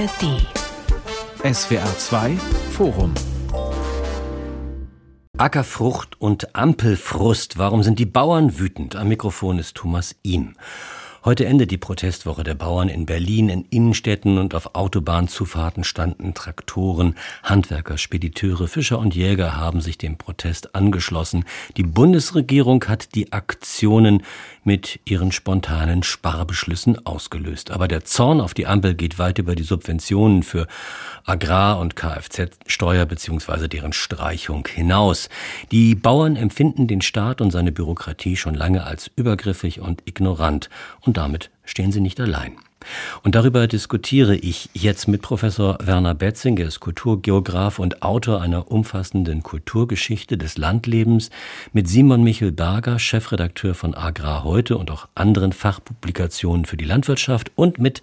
ARD. SWR 2 Forum. Ackerfrucht und Ampelfrust. Warum sind die Bauern wütend? Am Mikrofon ist Thomas Ihm. Heute endet die Protestwoche der Bauern in Berlin. In Innenstädten und auf Autobahnzufahrten standen Traktoren. Handwerker, Spediteure, Fischer und Jäger haben sich dem Protest angeschlossen. Die Bundesregierung hat die Aktionen mit ihren spontanen Sparbeschlüssen ausgelöst. Aber der Zorn auf die Ampel geht weit über die Subventionen für Agrar- und Kfz-Steuer bzw. deren Streichung hinaus. Die Bauern empfinden den Staat und seine Bürokratie schon lange als übergriffig und ignorant und damit stehen sie nicht allein. Und darüber diskutiere ich jetzt mit Professor Werner Betzing. Er ist Kulturgeograf und Autor einer umfassenden Kulturgeschichte des Landlebens, mit Simon Michel Berger, Chefredakteur von Agrar heute und auch anderen Fachpublikationen für die Landwirtschaft und mit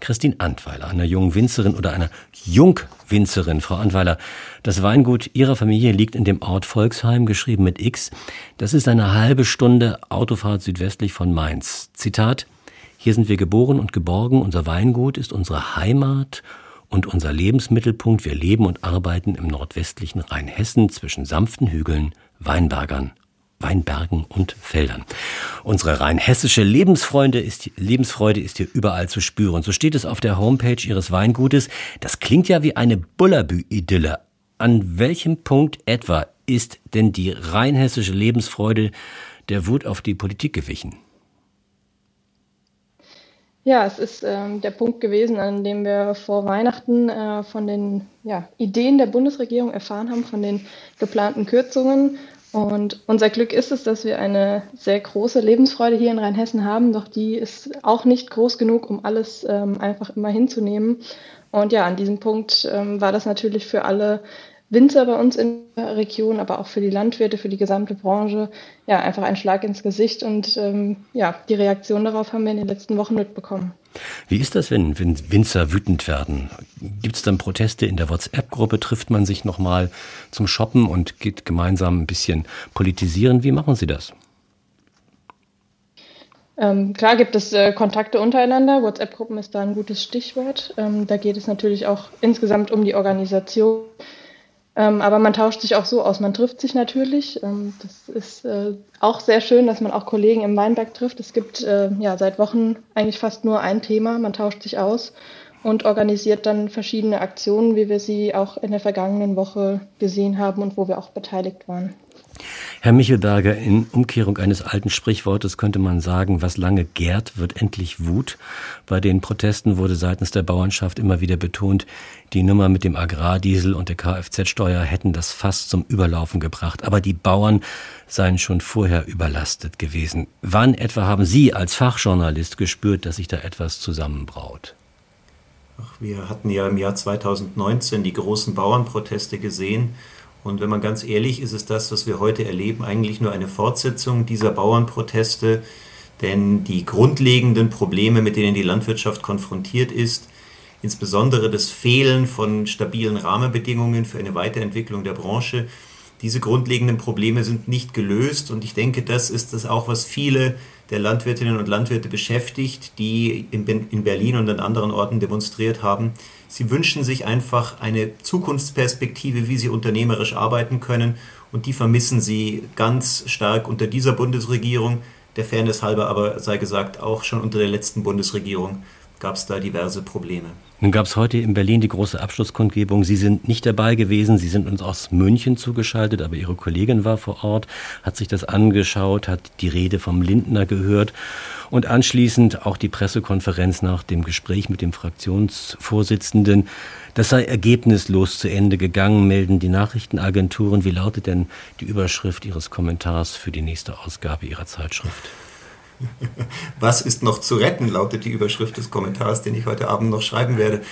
Christine Antweiler, einer jungen Winzerin oder einer Jungwinzerin. Frau Antweiler, das Weingut Ihrer Familie liegt in dem Ort Volksheim, geschrieben mit X. Das ist eine halbe Stunde Autofahrt südwestlich von Mainz. Zitat hier sind wir geboren und geborgen, unser Weingut ist unsere Heimat und unser Lebensmittelpunkt. Wir leben und arbeiten im nordwestlichen Rheinhessen zwischen sanften Hügeln, Weinbergern Weinbergen und Feldern. Unsere rheinhessische Lebensfreude ist, Lebensfreude ist hier überall zu spüren. So steht es auf der Homepage Ihres Weingutes. Das klingt ja wie eine Bullabü-Idylle. An welchem Punkt etwa ist denn die rheinhessische Lebensfreude der Wut auf die Politik gewichen? Ja, es ist ähm, der Punkt gewesen, an dem wir vor Weihnachten äh, von den ja, Ideen der Bundesregierung erfahren haben, von den geplanten Kürzungen. Und unser Glück ist es, dass wir eine sehr große Lebensfreude hier in Rheinhessen haben, doch die ist auch nicht groß genug, um alles ähm, einfach immer hinzunehmen. Und ja, an diesem Punkt ähm, war das natürlich für alle Winzer bei uns in der Region, aber auch für die Landwirte, für die gesamte Branche, ja, einfach ein Schlag ins Gesicht. Und ähm, ja, die Reaktion darauf haben wir in den letzten Wochen mitbekommen. Wie ist das, wenn, wenn Winzer wütend werden? Gibt es dann Proteste in der WhatsApp-Gruppe? Trifft man sich nochmal zum Shoppen und geht gemeinsam ein bisschen politisieren? Wie machen Sie das? Ähm, klar gibt es äh, Kontakte untereinander. WhatsApp-Gruppen ist da ein gutes Stichwort. Ähm, da geht es natürlich auch insgesamt um die Organisation ähm, aber man tauscht sich auch so aus. Man trifft sich natürlich. Ähm, das ist äh, auch sehr schön, dass man auch Kollegen im Weinberg trifft. Es gibt äh, ja seit Wochen eigentlich fast nur ein Thema. Man tauscht sich aus und organisiert dann verschiedene Aktionen, wie wir sie auch in der vergangenen Woche gesehen haben und wo wir auch beteiligt waren. Herr Michelberger, in Umkehrung eines alten Sprichwortes könnte man sagen, was lange gärt, wird endlich Wut. Bei den Protesten wurde seitens der Bauernschaft immer wieder betont, die Nummer mit dem Agrardiesel und der Kfz-Steuer hätten das fast zum Überlaufen gebracht. Aber die Bauern seien schon vorher überlastet gewesen. Wann etwa haben Sie als Fachjournalist gespürt, dass sich da etwas zusammenbraut? Ach, wir hatten ja im Jahr 2019 die großen Bauernproteste gesehen und wenn man ganz ehrlich ist, ist das, was wir heute erleben, eigentlich nur eine Fortsetzung dieser Bauernproteste. Denn die grundlegenden Probleme, mit denen die Landwirtschaft konfrontiert ist, insbesondere das Fehlen von stabilen Rahmenbedingungen für eine Weiterentwicklung der Branche, diese grundlegenden Probleme sind nicht gelöst. Und ich denke, das ist das auch, was viele der Landwirtinnen und Landwirte beschäftigt, die in Berlin und an anderen Orten demonstriert haben. Sie wünschen sich einfach eine Zukunftsperspektive, wie sie unternehmerisch arbeiten können. Und die vermissen sie ganz stark unter dieser Bundesregierung. Der Fairness halber aber sei gesagt, auch schon unter der letzten Bundesregierung gab es da diverse Probleme. Nun gab es heute in Berlin die große Abschlusskundgebung. Sie sind nicht dabei gewesen. Sie sind uns aus München zugeschaltet, aber Ihre Kollegin war vor Ort, hat sich das angeschaut, hat die Rede vom Lindner gehört und anschließend auch die Pressekonferenz nach dem Gespräch mit dem Fraktionsvorsitzenden. Das sei ergebnislos zu Ende gegangen, melden die Nachrichtenagenturen. Wie lautet denn die Überschrift Ihres Kommentars für die nächste Ausgabe Ihrer Zeitschrift? Was ist noch zu retten, lautet die Überschrift des Kommentars, den ich heute Abend noch schreiben werde.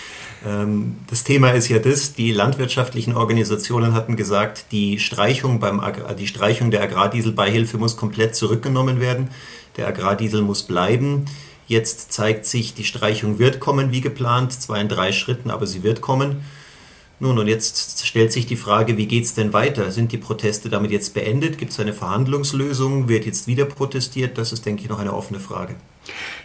Ähm, das Thema ist ja das, die landwirtschaftlichen Organisationen hatten gesagt, die Streichung, beim die Streichung der Agrardieselbeihilfe muss komplett zurückgenommen werden. Der Agrardiesel muss bleiben. Jetzt zeigt sich, die Streichung wird kommen wie geplant, zwar in drei Schritten, aber sie wird kommen. Nun, und jetzt stellt sich die Frage, wie geht es denn weiter? Sind die Proteste damit jetzt beendet? Gibt es eine Verhandlungslösung? Wird jetzt wieder protestiert? Das ist, denke ich, noch eine offene Frage.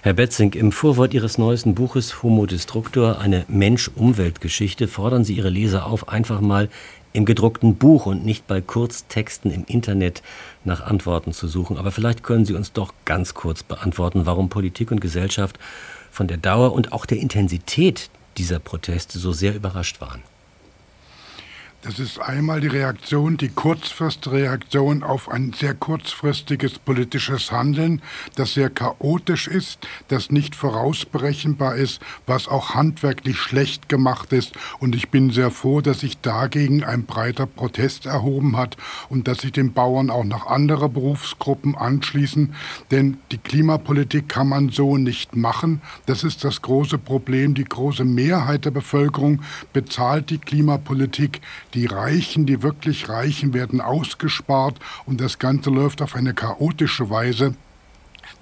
Herr Betzing, im Vorwort Ihres neuesten Buches Homo Destructor, eine Mensch-Umwelt-Geschichte, fordern Sie Ihre Leser auf, einfach mal im gedruckten Buch und nicht bei Kurztexten im Internet nach Antworten zu suchen. Aber vielleicht können Sie uns doch ganz kurz beantworten, warum Politik und Gesellschaft von der Dauer und auch der Intensität dieser Proteste so sehr überrascht waren. Das ist einmal die Reaktion, die Kurzfristreaktion auf ein sehr kurzfristiges politisches Handeln, das sehr chaotisch ist, das nicht vorausberechenbar ist, was auch handwerklich schlecht gemacht ist. Und ich bin sehr froh, dass sich dagegen ein breiter Protest erhoben hat und dass sich den Bauern auch noch andere Berufsgruppen anschließen. Denn die Klimapolitik kann man so nicht machen. Das ist das große Problem. Die große Mehrheit der Bevölkerung bezahlt die Klimapolitik die Reichen, die wirklich Reichen, werden ausgespart und das Ganze läuft auf eine chaotische Weise.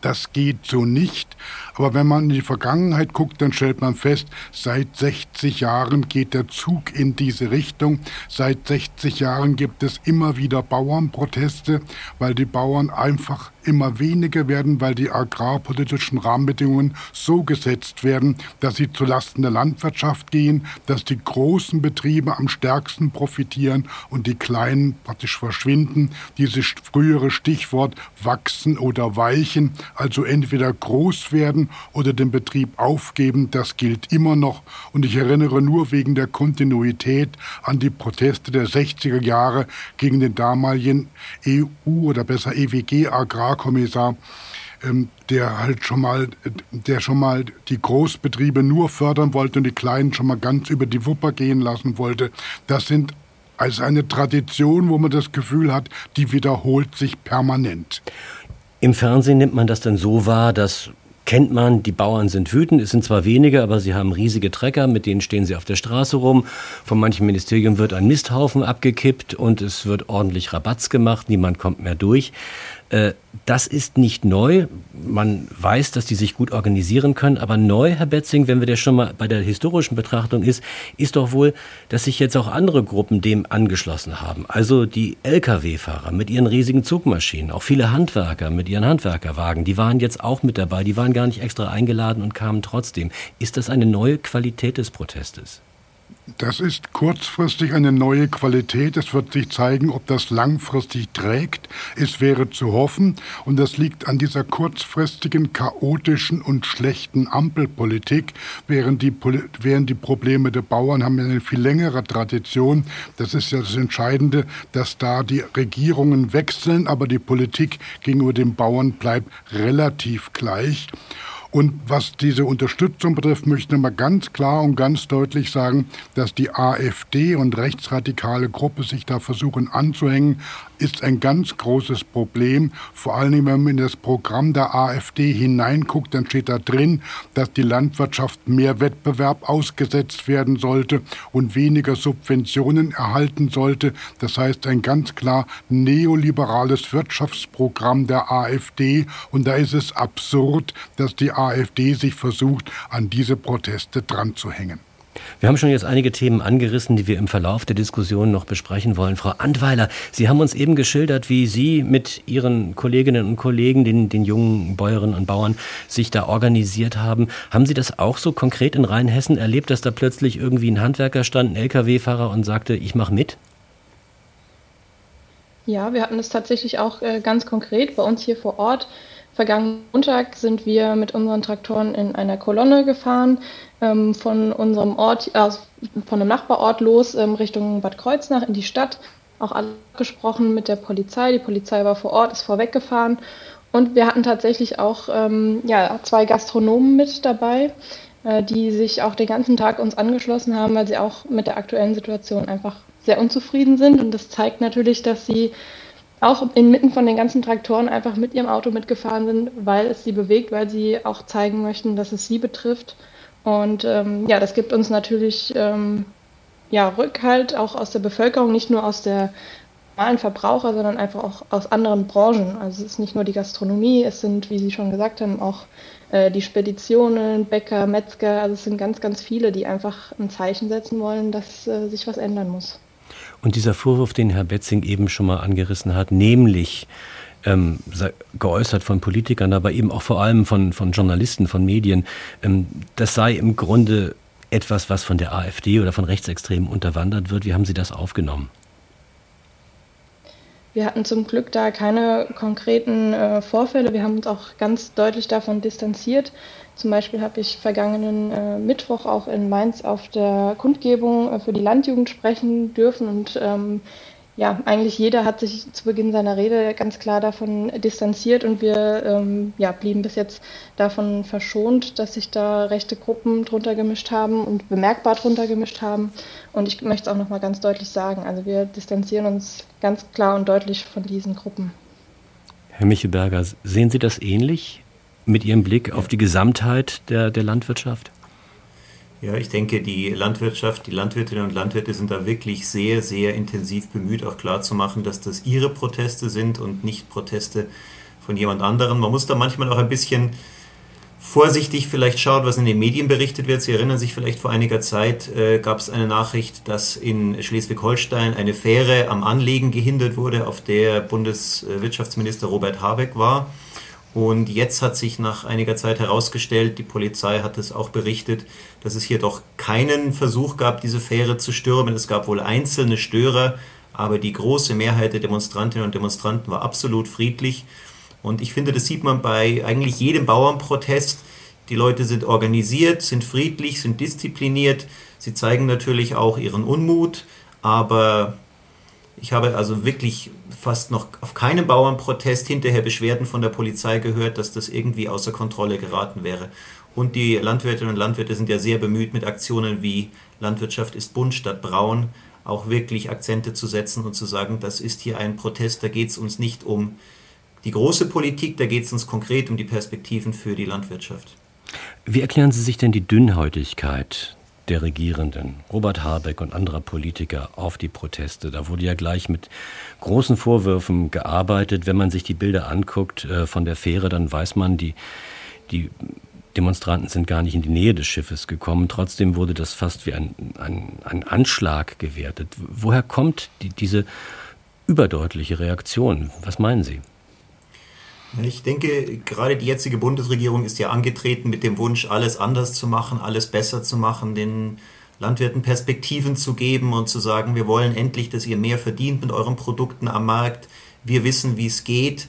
Das geht so nicht. Aber wenn man in die Vergangenheit guckt, dann stellt man fest, seit 60 Jahren geht der Zug in diese Richtung. Seit 60 Jahren gibt es immer wieder Bauernproteste, weil die Bauern einfach immer weniger werden, weil die agrarpolitischen Rahmenbedingungen so gesetzt werden, dass sie zulasten der Landwirtschaft gehen, dass die großen Betriebe am stärksten profitieren und die kleinen praktisch verschwinden. Dieses frühere Stichwort wachsen oder weichen, also entweder groß werden oder den Betrieb aufgeben, das gilt immer noch. Und ich erinnere nur wegen der Kontinuität an die Proteste der 60er Jahre gegen den damaligen EU oder besser EWG-Agrar Agrarkommissar, ähm, der halt schon mal, der schon mal die Großbetriebe nur fördern wollte und die Kleinen schon mal ganz über die Wupper gehen lassen wollte. Das sind als eine Tradition, wo man das Gefühl hat, die wiederholt sich permanent. Im Fernsehen nimmt man das dann so wahr, dass kennt man, die Bauern sind wütend, es sind zwar wenige, aber sie haben riesige Trecker, mit denen stehen sie auf der Straße rum. Von manchem Ministerium wird ein Misthaufen abgekippt und es wird ordentlich Rabatz gemacht, niemand kommt mehr durch. Äh, das ist nicht neu. Man weiß, dass die sich gut organisieren können. Aber neu, Herr Betzing, wenn wir das schon mal bei der historischen Betrachtung ist, ist doch wohl, dass sich jetzt auch andere Gruppen dem angeschlossen haben. Also die Lkw-Fahrer mit ihren riesigen Zugmaschinen, auch viele Handwerker mit ihren Handwerkerwagen, die waren jetzt auch mit dabei. Die waren gar nicht extra eingeladen und kamen trotzdem. Ist das eine neue Qualität des Protestes? Das ist kurzfristig eine neue Qualität. Es wird sich zeigen, ob das langfristig trägt. Es wäre zu hoffen. Und das liegt an dieser kurzfristigen, chaotischen und schlechten Ampelpolitik, während die, während die Probleme der Bauern haben eine viel längere Tradition. Das ist ja das Entscheidende, dass da die Regierungen wechseln, aber die Politik gegenüber den Bauern bleibt relativ gleich. Und was diese Unterstützung betrifft, möchte ich mal ganz klar und ganz deutlich sagen, dass die AfD und rechtsradikale Gruppe sich da versuchen anzuhängen ist ein ganz großes Problem. Vor allen Dingen, wenn man in das Programm der AfD hineinguckt, dann steht da drin, dass die Landwirtschaft mehr Wettbewerb ausgesetzt werden sollte und weniger Subventionen erhalten sollte. Das heißt, ein ganz klar neoliberales Wirtschaftsprogramm der AfD. Und da ist es absurd, dass die AfD sich versucht, an diese Proteste dran zu hängen. Wir haben schon jetzt einige Themen angerissen, die wir im Verlauf der Diskussion noch besprechen wollen. Frau Antweiler, Sie haben uns eben geschildert, wie Sie mit Ihren Kolleginnen und Kollegen, den, den jungen Bäuerinnen und Bauern, sich da organisiert haben. Haben Sie das auch so konkret in Rheinhessen erlebt, dass da plötzlich irgendwie ein Handwerker stand, ein Lkw-Fahrer und sagte, ich mache mit? Ja, wir hatten es tatsächlich auch äh, ganz konkret bei uns hier vor Ort. Vergangenen Montag sind wir mit unseren Traktoren in einer Kolonne gefahren, ähm, von unserem Ort, äh, von einem Nachbarort los ähm, Richtung Bad Kreuznach in die Stadt. Auch alle gesprochen mit der Polizei. Die Polizei war vor Ort, ist vorweggefahren. Und wir hatten tatsächlich auch ähm, ja, zwei Gastronomen mit dabei, äh, die sich auch den ganzen Tag uns angeschlossen haben, weil sie auch mit der aktuellen Situation einfach sehr unzufrieden sind. Und das zeigt natürlich, dass sie auch inmitten von den ganzen Traktoren einfach mit ihrem Auto mitgefahren sind, weil es sie bewegt, weil sie auch zeigen möchten, dass es sie betrifft. Und ähm, ja, das gibt uns natürlich ähm, ja, Rückhalt auch aus der Bevölkerung, nicht nur aus der normalen Verbraucher, sondern einfach auch aus anderen Branchen. Also es ist nicht nur die Gastronomie, es sind, wie Sie schon gesagt haben, auch äh, die Speditionen, Bäcker, Metzger. Also es sind ganz, ganz viele, die einfach ein Zeichen setzen wollen, dass äh, sich was ändern muss. Und dieser Vorwurf, den Herr Betzing eben schon mal angerissen hat, nämlich ähm, geäußert von Politikern, aber eben auch vor allem von, von Journalisten, von Medien, ähm, das sei im Grunde etwas, was von der AfD oder von Rechtsextremen unterwandert wird. Wie haben Sie das aufgenommen? Wir hatten zum Glück da keine konkreten äh, Vorfälle. Wir haben uns auch ganz deutlich davon distanziert. Zum Beispiel habe ich vergangenen äh, Mittwoch auch in Mainz auf der Kundgebung äh, für die Landjugend sprechen dürfen und ähm, ja, eigentlich jeder hat sich zu Beginn seiner Rede ganz klar davon distanziert und wir ähm, ja, blieben bis jetzt davon verschont, dass sich da rechte Gruppen drunter gemischt haben und bemerkbar drunter gemischt haben. Und ich möchte es auch nochmal ganz deutlich sagen. Also wir distanzieren uns ganz klar und deutlich von diesen Gruppen. Herr Michelberger, sehen Sie das ähnlich mit Ihrem Blick auf die Gesamtheit der, der Landwirtschaft? Ja, ich denke, die Landwirtschaft, die Landwirtinnen und Landwirte sind da wirklich sehr, sehr intensiv bemüht, auch klarzumachen, dass das ihre Proteste sind und nicht Proteste von jemand anderem. Man muss da manchmal auch ein bisschen vorsichtig vielleicht schauen, was in den Medien berichtet wird. Sie erinnern sich vielleicht vor einiger Zeit äh, gab es eine Nachricht, dass in Schleswig-Holstein eine Fähre am Anlegen gehindert wurde, auf der Bundeswirtschaftsminister Robert Habeck war. Und jetzt hat sich nach einiger Zeit herausgestellt, die Polizei hat es auch berichtet, dass es hier doch keinen Versuch gab, diese Fähre zu stürmen. Es gab wohl einzelne Störer, aber die große Mehrheit der Demonstrantinnen und Demonstranten war absolut friedlich. Und ich finde, das sieht man bei eigentlich jedem Bauernprotest. Die Leute sind organisiert, sind friedlich, sind diszipliniert. Sie zeigen natürlich auch ihren Unmut, aber ich habe also wirklich fast noch auf keinem Bauernprotest hinterher Beschwerden von der Polizei gehört, dass das irgendwie außer Kontrolle geraten wäre. Und die Landwirtinnen und Landwirte sind ja sehr bemüht, mit Aktionen wie Landwirtschaft ist bunt statt braun auch wirklich Akzente zu setzen und zu sagen, das ist hier ein Protest, da geht es uns nicht um die große Politik, da geht es uns konkret um die Perspektiven für die Landwirtschaft. Wie erklären Sie sich denn die Dünnhäutigkeit der Regierenden, Robert Habeck und anderer Politiker, auf die Proteste. Da wurde ja gleich mit großen Vorwürfen gearbeitet. Wenn man sich die Bilder anguckt äh, von der Fähre, dann weiß man, die, die Demonstranten sind gar nicht in die Nähe des Schiffes gekommen. Trotzdem wurde das fast wie ein, ein, ein Anschlag gewertet. Woher kommt die, diese überdeutliche Reaktion? Was meinen Sie? Ich denke, gerade die jetzige Bundesregierung ist ja angetreten mit dem Wunsch, alles anders zu machen, alles besser zu machen, den Landwirten Perspektiven zu geben und zu sagen, wir wollen endlich, dass ihr mehr verdient mit euren Produkten am Markt. Wir wissen, wie es geht.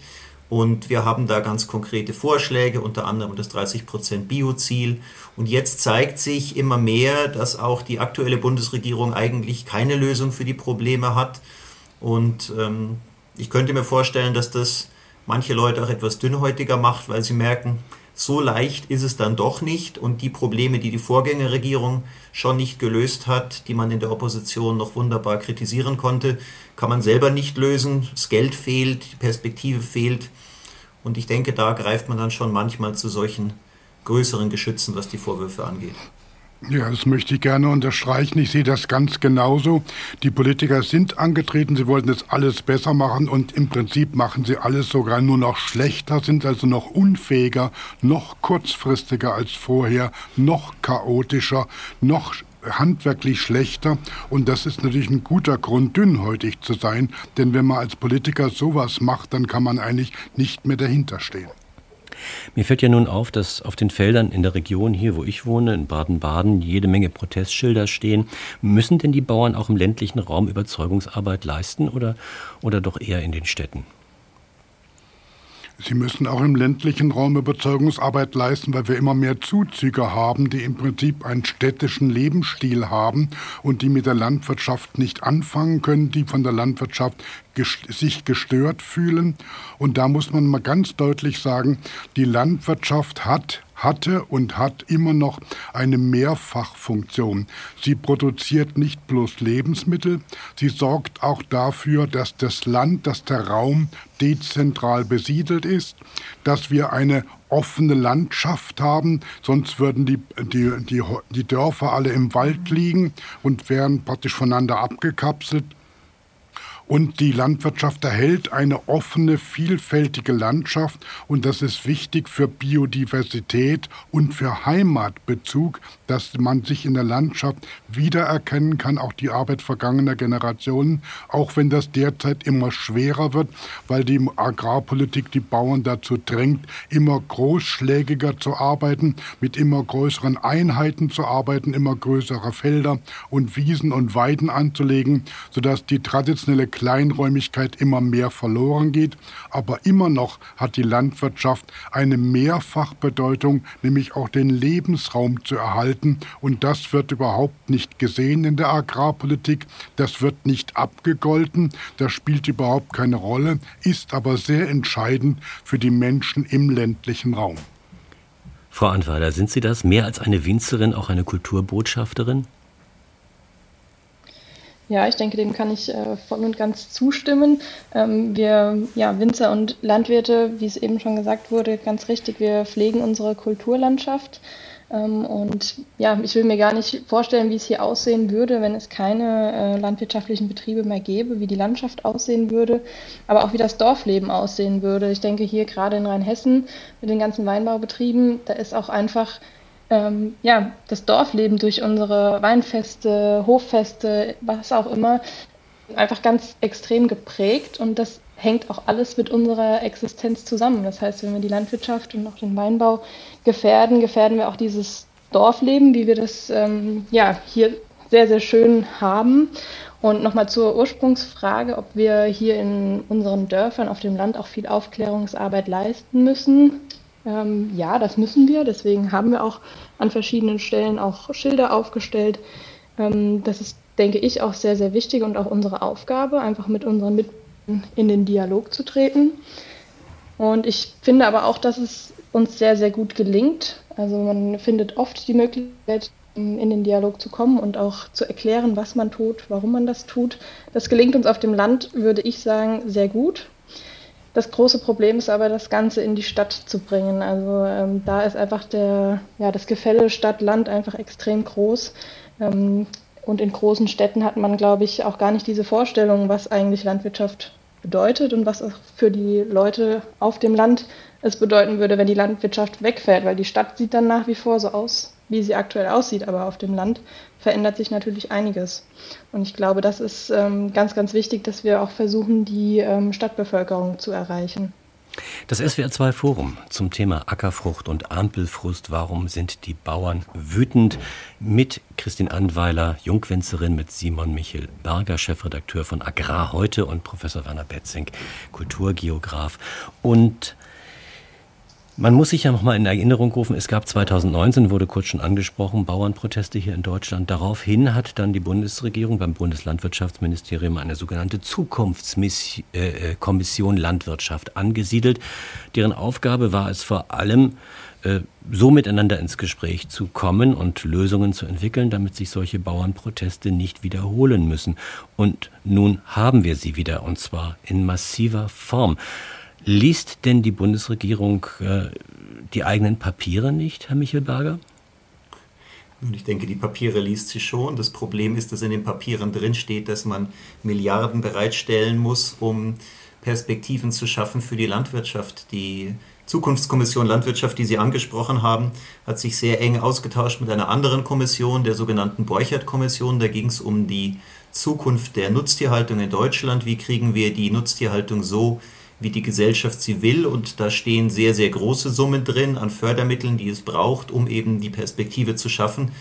Und wir haben da ganz konkrete Vorschläge, unter anderem das 30% Bio-Ziel. Und jetzt zeigt sich immer mehr, dass auch die aktuelle Bundesregierung eigentlich keine Lösung für die Probleme hat. Und ähm, ich könnte mir vorstellen, dass das manche Leute auch etwas dünnhäutiger macht, weil sie merken, so leicht ist es dann doch nicht und die Probleme, die die Vorgängerregierung schon nicht gelöst hat, die man in der Opposition noch wunderbar kritisieren konnte, kann man selber nicht lösen. Das Geld fehlt, die Perspektive fehlt und ich denke, da greift man dann schon manchmal zu solchen größeren Geschützen, was die Vorwürfe angeht. Ja, das möchte ich gerne unterstreichen. Ich sehe das ganz genauso. Die Politiker sind angetreten, sie wollten das alles besser machen und im Prinzip machen sie alles sogar nur noch schlechter, sind also noch unfähiger, noch kurzfristiger als vorher, noch chaotischer, noch handwerklich schlechter und das ist natürlich ein guter Grund, dünnhäutig zu sein, denn wenn man als Politiker sowas macht, dann kann man eigentlich nicht mehr dahinter stehen. Mir fällt ja nun auf, dass auf den Feldern in der Region hier, wo ich wohne, in Baden-Baden, jede Menge Protestschilder stehen. Müssen denn die Bauern auch im ländlichen Raum Überzeugungsarbeit leisten oder, oder doch eher in den Städten? Sie müssen auch im ländlichen Raum Überzeugungsarbeit leisten, weil wir immer mehr Zuzüger haben, die im Prinzip einen städtischen Lebensstil haben und die mit der Landwirtschaft nicht anfangen können, die von der Landwirtschaft sich gestört fühlen. Und da muss man mal ganz deutlich sagen, die Landwirtschaft hat hatte und hat immer noch eine Mehrfachfunktion. Sie produziert nicht bloß Lebensmittel, sie sorgt auch dafür, dass das Land, dass der Raum dezentral besiedelt ist, dass wir eine offene Landschaft haben, sonst würden die, die, die, die Dörfer alle im Wald liegen und wären praktisch voneinander abgekapselt. Und die Landwirtschaft erhält eine offene, vielfältige Landschaft. Und das ist wichtig für Biodiversität und für Heimatbezug, dass man sich in der Landschaft wiedererkennen kann, auch die Arbeit vergangener Generationen, auch wenn das derzeit immer schwerer wird, weil die Agrarpolitik die Bauern dazu drängt, immer großschlägiger zu arbeiten, mit immer größeren Einheiten zu arbeiten, immer größere Felder und Wiesen und Weiden anzulegen, sodass die traditionelle Kleinräumigkeit immer mehr verloren geht. Aber immer noch hat die Landwirtschaft eine Mehrfachbedeutung, nämlich auch den Lebensraum zu erhalten. Und das wird überhaupt nicht gesehen in der Agrarpolitik. Das wird nicht abgegolten. Das spielt überhaupt keine Rolle, ist aber sehr entscheidend für die Menschen im ländlichen Raum. Frau Antweiler, sind Sie das mehr als eine Winzerin, auch eine Kulturbotschafterin? Ja, ich denke, dem kann ich äh, voll und ganz zustimmen. Ähm, wir, ja, Winzer und Landwirte, wie es eben schon gesagt wurde, ganz richtig, wir pflegen unsere Kulturlandschaft. Ähm, und ja, ich will mir gar nicht vorstellen, wie es hier aussehen würde, wenn es keine äh, landwirtschaftlichen Betriebe mehr gäbe, wie die Landschaft aussehen würde, aber auch wie das Dorfleben aussehen würde. Ich denke, hier gerade in Rheinhessen mit den ganzen Weinbaubetrieben, da ist auch einfach ähm, ja, das Dorfleben durch unsere Weinfeste, Hoffeste, was auch immer, einfach ganz extrem geprägt und das hängt auch alles mit unserer Existenz zusammen. Das heißt, wenn wir die Landwirtschaft und auch den Weinbau gefährden, gefährden wir auch dieses Dorfleben, wie wir das ähm, ja, hier sehr, sehr schön haben. Und nochmal zur Ursprungsfrage, ob wir hier in unseren Dörfern auf dem Land auch viel Aufklärungsarbeit leisten müssen. Ähm, ja, das müssen wir. Deswegen haben wir auch an verschiedenen Stellen auch Schilder aufgestellt. Ähm, das ist, denke ich, auch sehr, sehr wichtig und auch unsere Aufgabe, einfach mit unseren Mitbürgern in den Dialog zu treten. Und ich finde aber auch, dass es uns sehr, sehr gut gelingt. Also man findet oft die Möglichkeit, in den Dialog zu kommen und auch zu erklären, was man tut, warum man das tut. Das gelingt uns auf dem Land, würde ich sagen, sehr gut. Das große Problem ist aber, das Ganze in die Stadt zu bringen. Also ähm, da ist einfach der, ja, das Gefälle Stadt-Land einfach extrem groß. Ähm, und in großen Städten hat man, glaube ich, auch gar nicht diese Vorstellung, was eigentlich Landwirtschaft bedeutet und was auch für die Leute auf dem Land es bedeuten würde, wenn die Landwirtschaft wegfällt, weil die Stadt sieht dann nach wie vor so aus, wie sie aktuell aussieht, aber auf dem Land verändert sich natürlich einiges. Und ich glaube, das ist ähm, ganz, ganz wichtig, dass wir auch versuchen, die ähm, Stadtbevölkerung zu erreichen. Das SWR2 Forum zum Thema Ackerfrucht und Ampelfrust. Warum sind die Bauern wütend? Mit Christine Anweiler, Jungwinzerin, mit Simon Michel Berger, Chefredakteur von Agrar heute und Professor Werner Betzing, Kulturgeograf. Und man muss sich ja noch mal in Erinnerung rufen, es gab 2019, wurde kurz schon angesprochen, Bauernproteste hier in Deutschland. Daraufhin hat dann die Bundesregierung beim Bundeslandwirtschaftsministerium eine sogenannte Zukunftskommission Landwirtschaft angesiedelt. Deren Aufgabe war es vor allem, äh, so miteinander ins Gespräch zu kommen und Lösungen zu entwickeln, damit sich solche Bauernproteste nicht wiederholen müssen. Und nun haben wir sie wieder, und zwar in massiver Form. Liest denn die Bundesregierung äh, die eigenen Papiere nicht, Herr Michelberger? Ich denke, die Papiere liest sie schon. Das Problem ist, dass in den Papieren drinsteht, dass man Milliarden bereitstellen muss, um Perspektiven zu schaffen für die Landwirtschaft. Die Zukunftskommission Landwirtschaft, die Sie angesprochen haben, hat sich sehr eng ausgetauscht mit einer anderen Kommission, der sogenannten Borchert-Kommission. Da ging es um die Zukunft der Nutztierhaltung in Deutschland. Wie kriegen wir die Nutztierhaltung so wie die Gesellschaft sie will. Und da stehen sehr, sehr große Summen drin an Fördermitteln, die es braucht, um eben die Perspektive zu schaffen,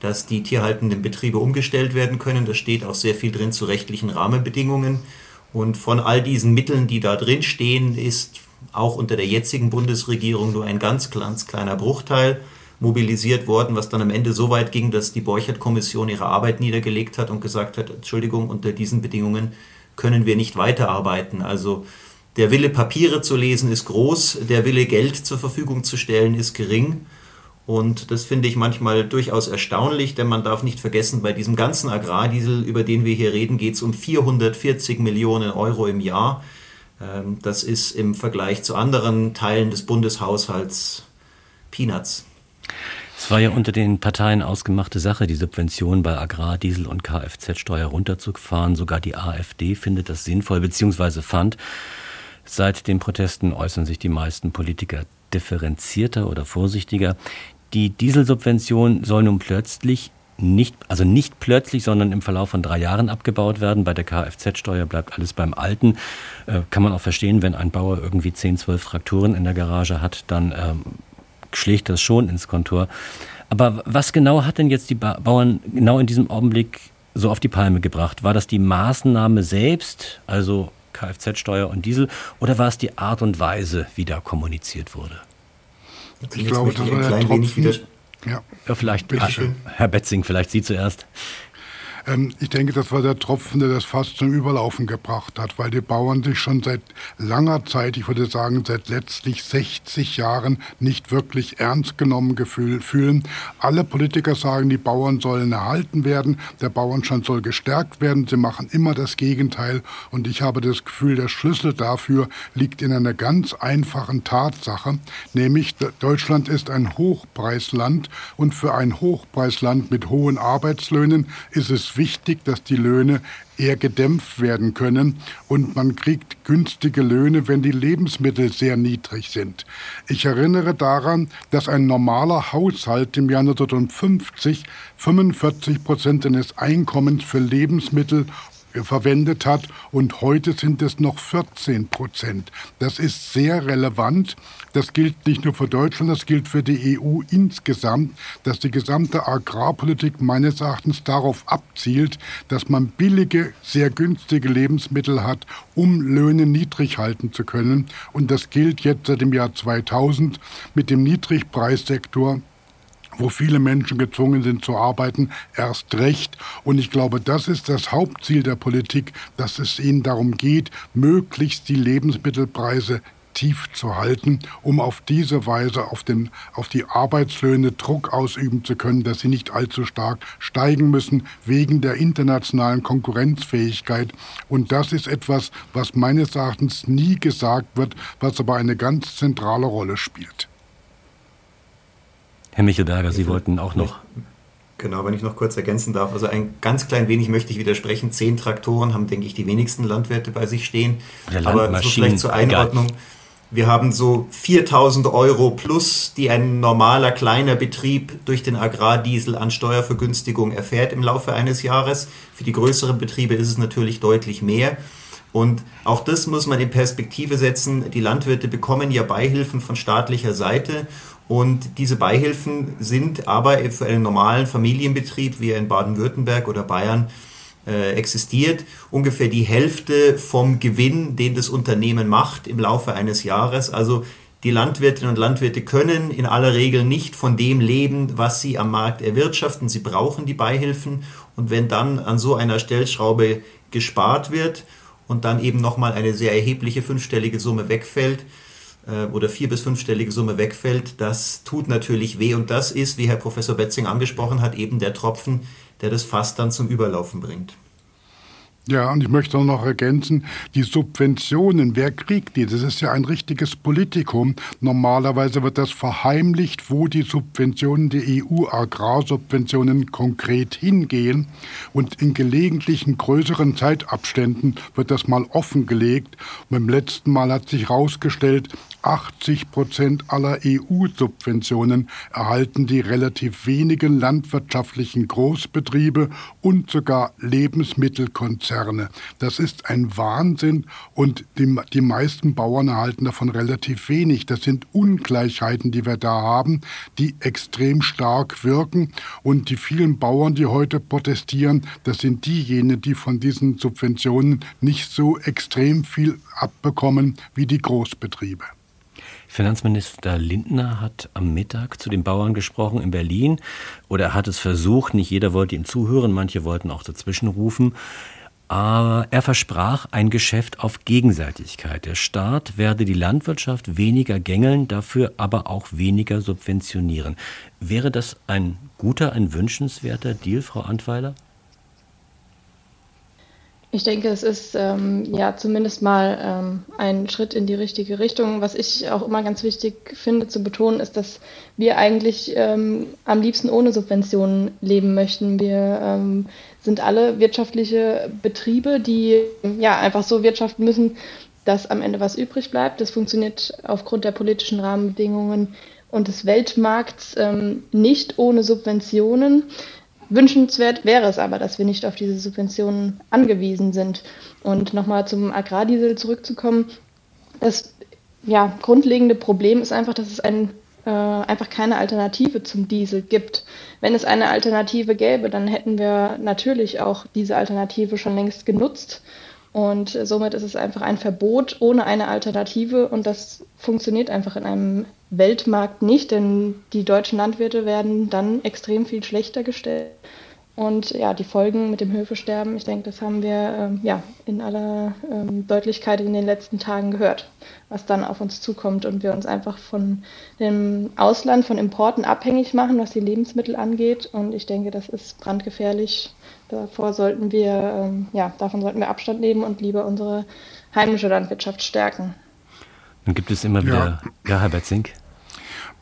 dass die tierhaltenden Betriebe umgestellt werden können. Da steht auch sehr viel drin zu rechtlichen Rahmenbedingungen. Und von all diesen Mitteln, die da drin stehen, ist auch unter der jetzigen Bundesregierung nur ein ganz, ganz kleiner Bruchteil mobilisiert worden, was dann am Ende so weit ging, dass die Borchert-Kommission ihre Arbeit niedergelegt hat und gesagt hat, Entschuldigung, unter diesen Bedingungen können wir nicht weiterarbeiten. Also der Wille, Papiere zu lesen, ist groß, der Wille, Geld zur Verfügung zu stellen, ist gering. Und das finde ich manchmal durchaus erstaunlich, denn man darf nicht vergessen, bei diesem ganzen Agrardiesel, über den wir hier reden, geht es um 440 Millionen Euro im Jahr. Ähm, das ist im Vergleich zu anderen Teilen des Bundeshaushalts Peanuts. Es war ja unter den Parteien ausgemachte Sache, die Subventionen bei Agrar-, Diesel- und Kfz-Steuer runterzufahren. Sogar die AfD findet das sinnvoll, beziehungsweise fand. Seit den Protesten äußern sich die meisten Politiker differenzierter oder vorsichtiger. Die Dieselsubvention soll nun plötzlich nicht, also nicht plötzlich, sondern im Verlauf von drei Jahren abgebaut werden. Bei der Kfz-Steuer bleibt alles beim Alten. Äh, kann man auch verstehen, wenn ein Bauer irgendwie 10, 12 Traktoren in der Garage hat, dann ähm, schlägt das schon ins Kontor. Aber was genau hat denn jetzt die ba Bauern genau in diesem Augenblick so auf die Palme gebracht? War das die Maßnahme selbst, also Kfz-Steuer und Diesel, oder war es die Art und Weise, wie da kommuniziert wurde? Ich glaube, das war ein klein wenig wieder ja. ja vielleicht, Herr Betzing, vielleicht Sie zuerst. Ähm, ich denke, das war der Tropfen, der das fast zum Überlaufen gebracht hat, weil die Bauern sich schon seit langer Zeit, ich würde sagen seit letztlich 60 Jahren, nicht wirklich ernst genommen fühlen. Alle Politiker sagen, die Bauern sollen erhalten werden, der Bauernstand soll gestärkt werden. Sie machen immer das Gegenteil. Und ich habe das Gefühl, der Schlüssel dafür liegt in einer ganz einfachen Tatsache, nämlich Deutschland ist ein Hochpreisland und für ein Hochpreisland mit hohen Arbeitslöhnen ist wichtig, dass die Löhne eher gedämpft werden können und man kriegt günstige Löhne, wenn die Lebensmittel sehr niedrig sind. Ich erinnere daran, dass ein normaler Haushalt im Jahr 1950 45 Prozent seines Einkommens für Lebensmittel verwendet hat und heute sind es noch 14 Prozent. Das ist sehr relevant. Das gilt nicht nur für Deutschland, das gilt für die EU insgesamt, dass die gesamte Agrarpolitik meines Erachtens darauf abzielt, dass man billige, sehr günstige Lebensmittel hat, um Löhne niedrig halten zu können. Und das gilt jetzt seit dem Jahr 2000 mit dem Niedrigpreissektor wo viele Menschen gezwungen sind zu arbeiten, erst recht. Und ich glaube, das ist das Hauptziel der Politik, dass es ihnen darum geht, möglichst die Lebensmittelpreise tief zu halten, um auf diese Weise auf, den, auf die Arbeitslöhne Druck ausüben zu können, dass sie nicht allzu stark steigen müssen wegen der internationalen Konkurrenzfähigkeit. Und das ist etwas, was meines Erachtens nie gesagt wird, was aber eine ganz zentrale Rolle spielt. Herr Michelberger, Sie wollten auch noch. Genau, wenn ich noch kurz ergänzen darf. Also ein ganz klein wenig möchte ich widersprechen. Zehn Traktoren haben, denke ich, die wenigsten Landwirte bei sich stehen. Aber so vielleicht zur Einordnung. Egal. Wir haben so 4000 Euro plus, die ein normaler kleiner Betrieb durch den Agrardiesel an Steuervergünstigung erfährt im Laufe eines Jahres. Für die größeren Betriebe ist es natürlich deutlich mehr. Und auch das muss man in Perspektive setzen. Die Landwirte bekommen ja Beihilfen von staatlicher Seite und diese Beihilfen sind aber für einen normalen Familienbetrieb, wie er in Baden-Württemberg oder Bayern äh, existiert, ungefähr die Hälfte vom Gewinn, den das Unternehmen macht im Laufe eines Jahres. Also die Landwirtinnen und Landwirte können in aller Regel nicht von dem leben, was sie am Markt erwirtschaften. Sie brauchen die Beihilfen. Und wenn dann an so einer Stellschraube gespart wird und dann eben nochmal eine sehr erhebliche fünfstellige Summe wegfällt, äh, oder vier- bis fünfstellige Summe wegfällt, das tut natürlich weh. Und das ist, wie Herr Professor Betzing angesprochen hat, eben der Tropfen, der das Fass dann zum Überlaufen bringt. Ja, und ich möchte noch ergänzen, die Subventionen, wer kriegt die? Das ist ja ein richtiges Politikum. Normalerweise wird das verheimlicht, wo die Subventionen, die EU-Agrarsubventionen konkret hingehen. Und in gelegentlichen größeren Zeitabständen wird das mal offengelegt. Und beim letzten Mal hat sich herausgestellt, 80 Prozent aller EU-Subventionen erhalten die relativ wenigen landwirtschaftlichen Großbetriebe und sogar Lebensmittelkonzerne. Das ist ein Wahnsinn und die, die meisten Bauern erhalten davon relativ wenig. Das sind Ungleichheiten, die wir da haben, die extrem stark wirken und die vielen Bauern, die heute protestieren, das sind diejenigen, die von diesen Subventionen nicht so extrem viel abbekommen wie die Großbetriebe. Finanzminister Lindner hat am Mittag zu den Bauern gesprochen in Berlin oder er hat es versucht, nicht jeder wollte ihm zuhören, manche wollten auch dazwischen rufen. Aber er versprach ein Geschäft auf Gegenseitigkeit. Der Staat werde die Landwirtschaft weniger gängeln, dafür aber auch weniger subventionieren. Wäre das ein guter, ein wünschenswerter Deal, Frau Antweiler? Ich denke, es ist ähm, ja zumindest mal ähm, ein Schritt in die richtige Richtung. Was ich auch immer ganz wichtig finde zu betonen, ist, dass wir eigentlich ähm, am liebsten ohne Subventionen leben möchten. Wir ähm, sind alle wirtschaftliche Betriebe, die ja einfach so wirtschaften müssen, dass am Ende was übrig bleibt. Das funktioniert aufgrund der politischen Rahmenbedingungen und des Weltmarkts ähm, nicht ohne Subventionen. Wünschenswert wäre es aber, dass wir nicht auf diese Subventionen angewiesen sind. Und nochmal zum Agrardiesel zurückzukommen. Das ja, grundlegende Problem ist einfach, dass es ein, äh, einfach keine Alternative zum Diesel gibt. Wenn es eine Alternative gäbe, dann hätten wir natürlich auch diese Alternative schon längst genutzt. Und somit ist es einfach ein Verbot ohne eine Alternative und das funktioniert einfach in einem Weltmarkt nicht, denn die deutschen Landwirte werden dann extrem viel schlechter gestellt. Und ja, die Folgen mit dem Höfesterben, ich denke, das haben wir ähm, ja in aller ähm, Deutlichkeit in den letzten Tagen gehört, was dann auf uns zukommt und wir uns einfach von dem Ausland, von Importen abhängig machen, was die Lebensmittel angeht. Und ich denke, das ist brandgefährlich. Davor sollten wir, ähm, ja, davon sollten wir Abstand nehmen und lieber unsere heimische Landwirtschaft stärken. Dann gibt es immer wieder, ja, ja Herbert Zink.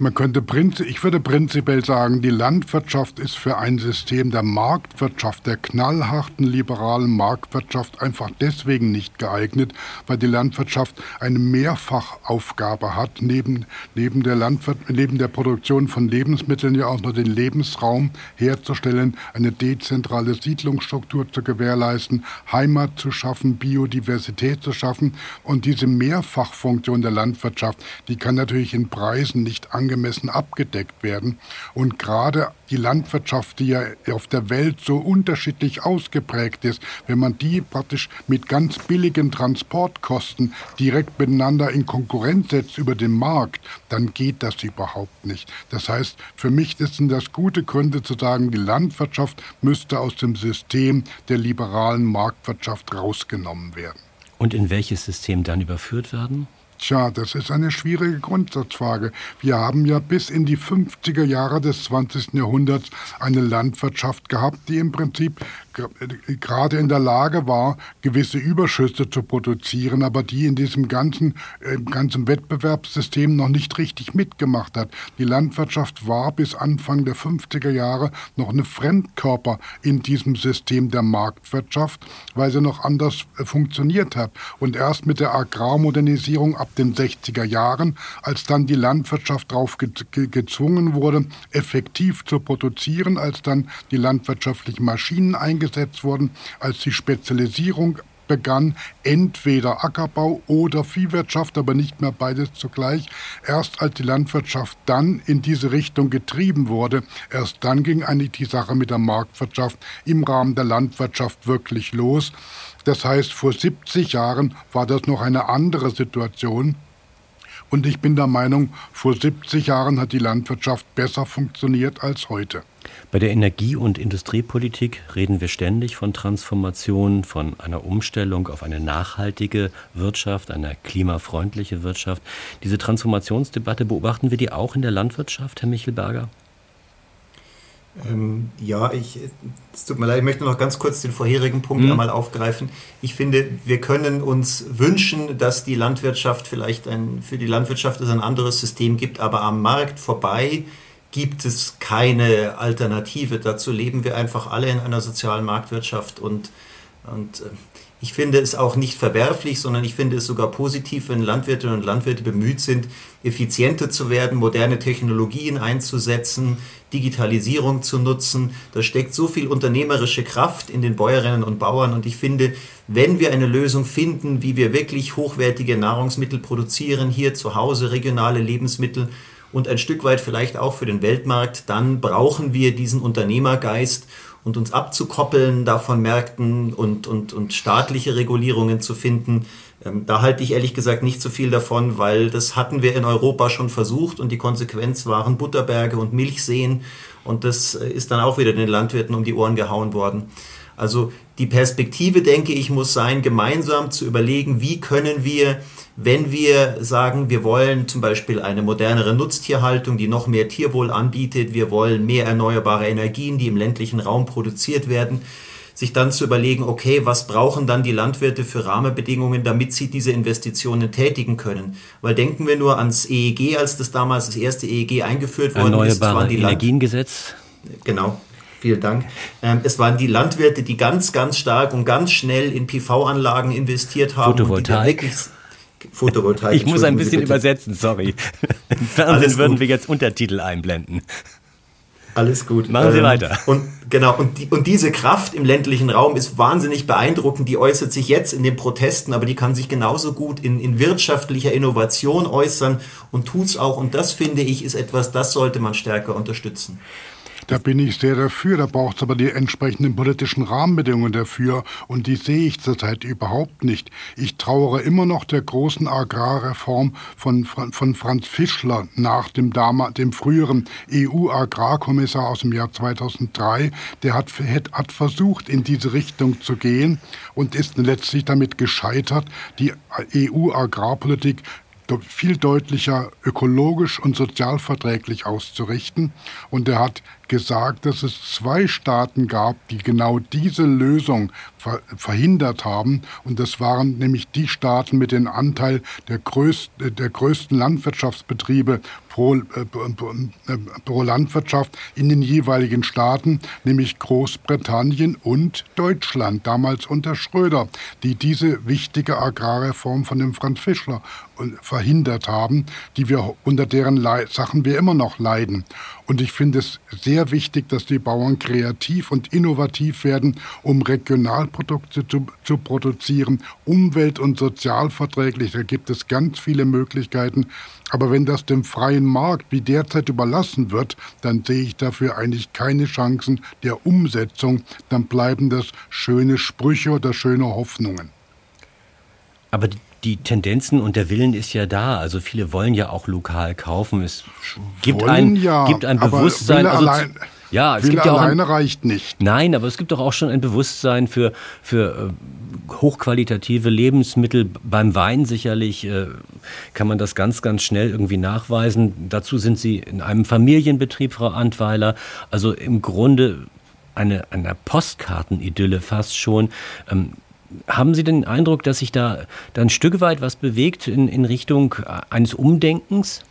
Man könnte ich würde prinzipiell sagen, die Landwirtschaft ist für ein System der Marktwirtschaft, der knallharten liberalen Marktwirtschaft einfach deswegen nicht geeignet, weil die Landwirtschaft eine Mehrfachaufgabe hat, neben, neben, der Landwirt, neben der Produktion von Lebensmitteln ja auch noch den Lebensraum herzustellen, eine dezentrale Siedlungsstruktur zu gewährleisten, Heimat zu schaffen, Biodiversität zu schaffen. Und diese Mehrfachfunktion der Landwirtschaft, die kann natürlich in Preisen nicht angemessen angemessen abgedeckt werden. Und gerade die Landwirtschaft, die ja auf der Welt so unterschiedlich ausgeprägt ist, wenn man die praktisch mit ganz billigen Transportkosten direkt miteinander in Konkurrenz setzt über den Markt, dann geht das überhaupt nicht. Das heißt, für mich sind das gute Gründe zu sagen, die Landwirtschaft müsste aus dem System der liberalen Marktwirtschaft rausgenommen werden. Und in welches System dann überführt werden? Tja, das ist eine schwierige Grundsatzfrage. Wir haben ja bis in die 50er Jahre des 20. Jahrhunderts eine Landwirtschaft gehabt, die im Prinzip gerade in der Lage war, gewisse Überschüsse zu produzieren, aber die in diesem ganzen, äh, ganzen Wettbewerbssystem noch nicht richtig mitgemacht hat. Die Landwirtschaft war bis Anfang der 50er Jahre noch eine Fremdkörper in diesem System der Marktwirtschaft, weil sie noch anders äh, funktioniert hat. Und erst mit der Agrarmodernisierung ab den 60er Jahren, als dann die Landwirtschaft darauf ge ge gezwungen wurde, effektiv zu produzieren, als dann die landwirtschaftlichen Maschinen eingesetzt eingesetzt wurden, als die Spezialisierung begann, entweder Ackerbau oder Viehwirtschaft, aber nicht mehr beides zugleich. Erst als die Landwirtschaft dann in diese Richtung getrieben wurde, erst dann ging eigentlich die Sache mit der Marktwirtschaft im Rahmen der Landwirtschaft wirklich los. Das heißt, vor 70 Jahren war das noch eine andere Situation. Und ich bin der Meinung, vor 70 Jahren hat die Landwirtschaft besser funktioniert als heute. Bei der Energie- und Industriepolitik reden wir ständig von Transformation, von einer Umstellung auf eine nachhaltige Wirtschaft, eine klimafreundliche Wirtschaft. Diese Transformationsdebatte beobachten wir die auch in der Landwirtschaft, Herr Michelberger? Ähm, ja, ich, es tut mir leid, ich möchte noch ganz kurz den vorherigen Punkt mhm. einmal aufgreifen. Ich finde, wir können uns wünschen, dass die Landwirtschaft vielleicht ein, für die Landwirtschaft es ein anderes System gibt, aber am Markt vorbei gibt es keine Alternative. Dazu leben wir einfach alle in einer sozialen Marktwirtschaft und, und äh, ich finde es auch nicht verwerflich, sondern ich finde es sogar positiv, wenn Landwirtinnen und Landwirte bemüht sind, effizienter zu werden, moderne Technologien einzusetzen, Digitalisierung zu nutzen. Da steckt so viel unternehmerische Kraft in den Bäuerinnen und Bauern und ich finde, wenn wir eine Lösung finden, wie wir wirklich hochwertige Nahrungsmittel produzieren, hier zu Hause regionale Lebensmittel und ein Stück weit vielleicht auch für den Weltmarkt, dann brauchen wir diesen Unternehmergeist und uns abzukoppeln davon Märkten und, und, und staatliche Regulierungen zu finden. Ähm, da halte ich ehrlich gesagt nicht so viel davon, weil das hatten wir in Europa schon versucht und die Konsequenz waren Butterberge und Milchseen und das äh, ist dann auch wieder den Landwirten um die Ohren gehauen worden. Also die Perspektive, denke ich, muss sein, gemeinsam zu überlegen, wie können wir wenn wir sagen, wir wollen zum Beispiel eine modernere Nutztierhaltung, die noch mehr Tierwohl anbietet, wir wollen mehr erneuerbare Energien, die im ländlichen Raum produziert werden, sich dann zu überlegen, okay, was brauchen dann die Landwirte für Rahmenbedingungen, damit sie diese Investitionen tätigen können? Weil denken wir nur ans EEG, als das damals das erste EEG eingeführt worden Erneuerbare ist. Erneuerbare Energiengesetz. Genau. Vielen Dank. Ähm, es waren die Landwirte, die ganz, ganz stark und ganz schnell in PV-Anlagen investiert haben. Photovoltaik. Photovoltaik. Ich muss ein bisschen übersetzen, sorry. Im Fernsehen würden wir jetzt Untertitel einblenden. Alles gut. Machen Sie ähm, weiter. Und genau, und, die, und diese Kraft im ländlichen Raum ist wahnsinnig beeindruckend. Die äußert sich jetzt in den Protesten, aber die kann sich genauso gut in, in wirtschaftlicher Innovation äußern und tut es auch. Und das finde ich ist etwas, das sollte man stärker unterstützen. Da bin ich sehr dafür. Da braucht es aber die entsprechenden politischen Rahmenbedingungen dafür. Und die sehe ich zurzeit überhaupt nicht. Ich trauere immer noch der großen Agrarreform von, von Franz Fischler nach dem, dem früheren EU-Agrarkommissar aus dem Jahr 2003. Der hat, hat versucht, in diese Richtung zu gehen und ist letztlich damit gescheitert, die EU-Agrarpolitik viel deutlicher ökologisch und sozialverträglich auszurichten. Und er hat gesagt, dass es zwei Staaten gab, die genau diese Lösung ver verhindert haben. Und das waren nämlich die Staaten mit dem Anteil der, größt der größten Landwirtschaftsbetriebe pro, äh, äh, pro Landwirtschaft in den jeweiligen Staaten, nämlich Großbritannien und Deutschland, damals unter Schröder, die diese wichtige Agrarreform von dem Franz Fischler äh, verhindert haben, die wir unter deren Le Sachen wir immer noch leiden. Und ich finde es sehr wichtig, dass die Bauern kreativ und innovativ werden, um Regionalprodukte zu, zu produzieren, umwelt- und sozialverträglich. Da gibt es ganz viele Möglichkeiten. Aber wenn das dem freien Markt wie derzeit überlassen wird, dann sehe ich dafür eigentlich keine Chancen der Umsetzung. Dann bleiben das schöne Sprüche oder schöne Hoffnungen. Aber die Tendenzen und der Willen ist ja da. Also viele wollen ja auch lokal kaufen. Es gibt ein, ja, gibt ein Bewusstsein. Also, allein, ja, es gibt ja auch alleine ein, reicht nicht. Nein, aber es gibt doch auch schon ein Bewusstsein für, für äh, hochqualitative Lebensmittel. Beim Wein sicherlich äh, kann man das ganz, ganz schnell irgendwie nachweisen. Dazu sind Sie in einem Familienbetrieb, Frau Antweiler. Also im Grunde eine, eine Postkartenidylle fast schon. Ähm, haben Sie den Eindruck, dass sich da, da ein Stück weit was bewegt in, in Richtung eines Umdenkens?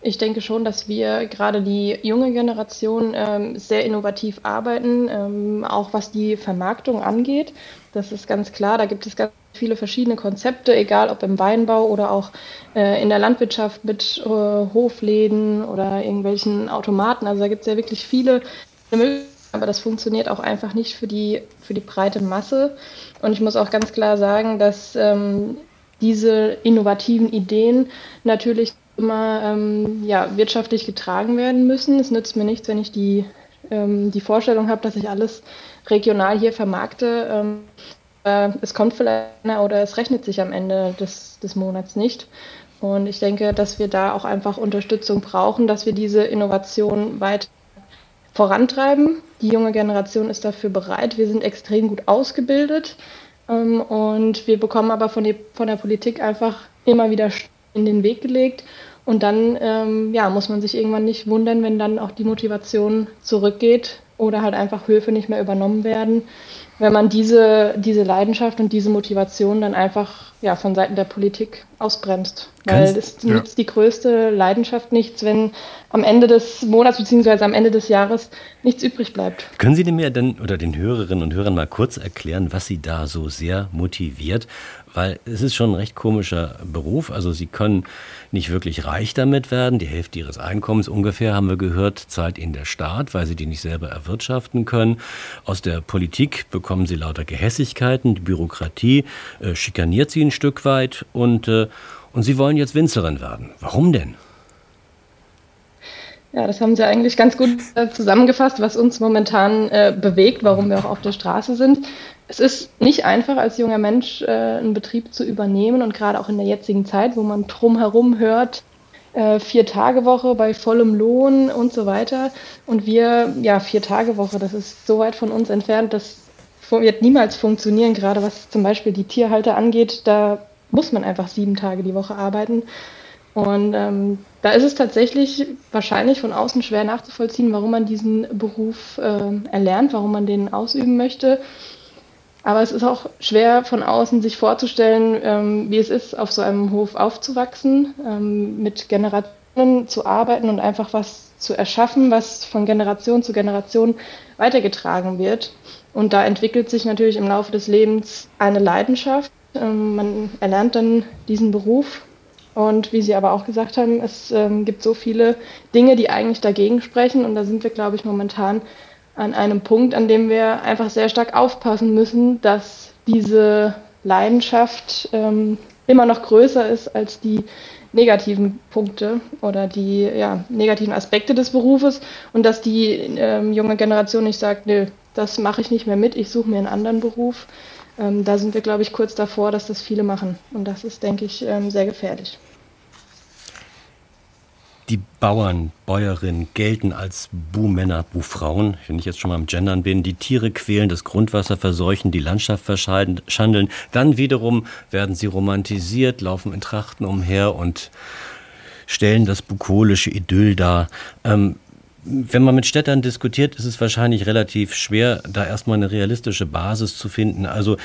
Ich denke schon, dass wir gerade die junge Generation ähm, sehr innovativ arbeiten, ähm, auch was die Vermarktung angeht. Das ist ganz klar. Da gibt es ganz viele verschiedene Konzepte, egal ob im Weinbau oder auch äh, in der Landwirtschaft mit äh, Hofläden oder irgendwelchen Automaten. Also da gibt es ja wirklich viele Möglichkeiten aber das funktioniert auch einfach nicht für die, für die breite Masse. Und ich muss auch ganz klar sagen, dass ähm, diese innovativen Ideen natürlich immer ähm, ja, wirtschaftlich getragen werden müssen. Es nützt mir nichts, wenn ich die, ähm, die Vorstellung habe, dass ich alles regional hier vermarkte. Äh, es kommt vielleicht oder es rechnet sich am Ende des, des Monats nicht. Und ich denke, dass wir da auch einfach Unterstützung brauchen, dass wir diese Innovation weiter vorantreiben. Die junge Generation ist dafür bereit. Wir sind extrem gut ausgebildet ähm, und wir bekommen aber von, die, von, der Politik einfach immer wieder in den Weg gelegt. Und dann ähm, ja, muss man sich irgendwann nicht wundern, wenn dann auch die Motivation zurückgeht oder halt einfach Höfe nicht mehr übernommen werden wenn man diese, diese Leidenschaft und diese Motivation dann einfach ja, von Seiten der Politik ausbremst. Weil es ja. nützt die größte Leidenschaft nichts, wenn am Ende des Monats bzw. am Ende des Jahres nichts übrig bleibt. Können Sie mir denn oder den Hörerinnen und Hörern mal kurz erklären, was Sie da so sehr motiviert? Weil es ist schon ein recht komischer Beruf. Also Sie können nicht wirklich reich damit werden. Die Hälfte Ihres Einkommens ungefähr, haben wir gehört, zahlt Ihnen der Staat, weil Sie die nicht selber erwirtschaften können. Aus der Politik bekommen Sie lauter Gehässigkeiten. Die Bürokratie äh, schikaniert Sie ein Stück weit und, äh, und Sie wollen jetzt Winzerin werden. Warum denn? Ja, das haben Sie eigentlich ganz gut äh, zusammengefasst, was uns momentan äh, bewegt, warum wir auch auf der Straße sind. Es ist nicht einfach, als junger Mensch äh, einen Betrieb zu übernehmen und gerade auch in der jetzigen Zeit, wo man drumherum hört, äh, Vier-Tage-Woche bei vollem Lohn und so weiter. Und wir, ja, Vier-Tage-Woche, das ist so weit von uns entfernt, das wird niemals funktionieren, gerade was zum Beispiel die Tierhalter angeht. Da muss man einfach sieben Tage die Woche arbeiten. Und ähm, da ist es tatsächlich wahrscheinlich von außen schwer nachzuvollziehen, warum man diesen Beruf äh, erlernt, warum man den ausüben möchte. Aber es ist auch schwer von außen sich vorzustellen, ähm, wie es ist, auf so einem Hof aufzuwachsen, ähm, mit Generationen zu arbeiten und einfach was zu erschaffen, was von Generation zu Generation weitergetragen wird. Und da entwickelt sich natürlich im Laufe des Lebens eine Leidenschaft. Ähm, man erlernt dann diesen Beruf und wie Sie aber auch gesagt haben, es ähm, gibt so viele Dinge, die eigentlich dagegen sprechen. Und da sind wir, glaube ich, momentan an einem Punkt, an dem wir einfach sehr stark aufpassen müssen, dass diese Leidenschaft ähm, immer noch größer ist als die negativen Punkte oder die ja, negativen Aspekte des Berufes und dass die ähm, junge Generation nicht sagt, nö, das mache ich nicht mehr mit, ich suche mir einen anderen Beruf. Ähm, da sind wir, glaube ich, kurz davor, dass das viele machen. Und das ist, denke ich, ähm, sehr gefährlich. Die Bauern, Bäuerinnen gelten als Buhmänner, Buhfrauen, wenn ich jetzt schon mal am Gendern bin, die Tiere quälen, das Grundwasser verseuchen, die Landschaft verschandeln. Dann wiederum werden sie romantisiert, laufen in Trachten umher und stellen das bukolische Idyll dar. Ähm, wenn man mit Städtern diskutiert, ist es wahrscheinlich relativ schwer, da erstmal eine realistische Basis zu finden. Also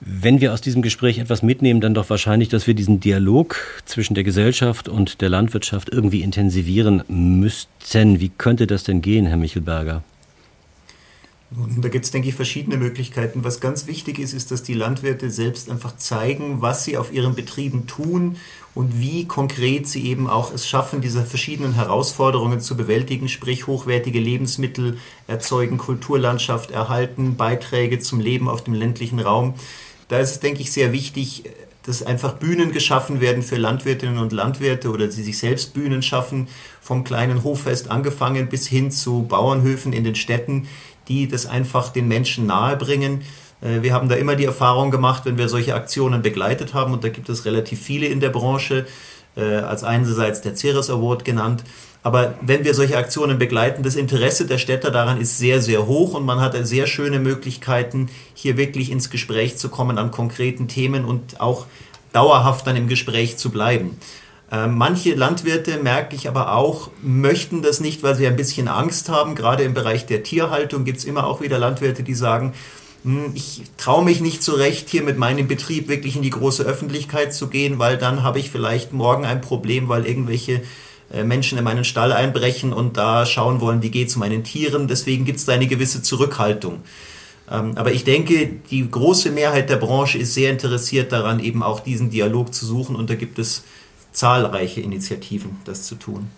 wenn wir aus diesem Gespräch etwas mitnehmen, dann doch wahrscheinlich, dass wir diesen Dialog zwischen der Gesellschaft und der Landwirtschaft irgendwie intensivieren müssten. Wie könnte das denn gehen, Herr Michelberger? Und da gibt es, denke ich, verschiedene Möglichkeiten. Was ganz wichtig ist, ist, dass die Landwirte selbst einfach zeigen, was sie auf ihren Betrieben tun und wie konkret sie eben auch es schaffen, diese verschiedenen Herausforderungen zu bewältigen, sprich hochwertige Lebensmittel erzeugen, Kulturlandschaft erhalten, Beiträge zum Leben auf dem ländlichen Raum. Da ist es, denke ich, sehr wichtig, dass einfach Bühnen geschaffen werden für Landwirtinnen und Landwirte oder sie sich selbst Bühnen schaffen, vom kleinen Hoffest angefangen bis hin zu Bauernhöfen in den Städten, die das einfach den Menschen nahebringen. Äh, wir haben da immer die Erfahrung gemacht, wenn wir solche Aktionen begleitet haben, und da gibt es relativ viele in der Branche, äh, als einerseits der Ceres Award genannt. Aber wenn wir solche Aktionen begleiten, das Interesse der Städter daran ist sehr, sehr hoch und man hat sehr schöne Möglichkeiten, hier wirklich ins Gespräch zu kommen an konkreten Themen und auch dauerhaft dann im Gespräch zu bleiben. Äh, manche Landwirte, merke ich aber auch, möchten das nicht, weil sie ein bisschen Angst haben. Gerade im Bereich der Tierhaltung gibt es immer auch wieder Landwirte, die sagen, hm, ich traue mich nicht so recht, hier mit meinem Betrieb wirklich in die große Öffentlichkeit zu gehen, weil dann habe ich vielleicht morgen ein Problem, weil irgendwelche äh, Menschen in meinen Stall einbrechen und da schauen wollen, wie geht es meinen Tieren. Deswegen gibt es da eine gewisse Zurückhaltung. Ähm, aber ich denke, die große Mehrheit der Branche ist sehr interessiert daran, eben auch diesen Dialog zu suchen und da gibt es zahlreiche Initiativen, das zu tun.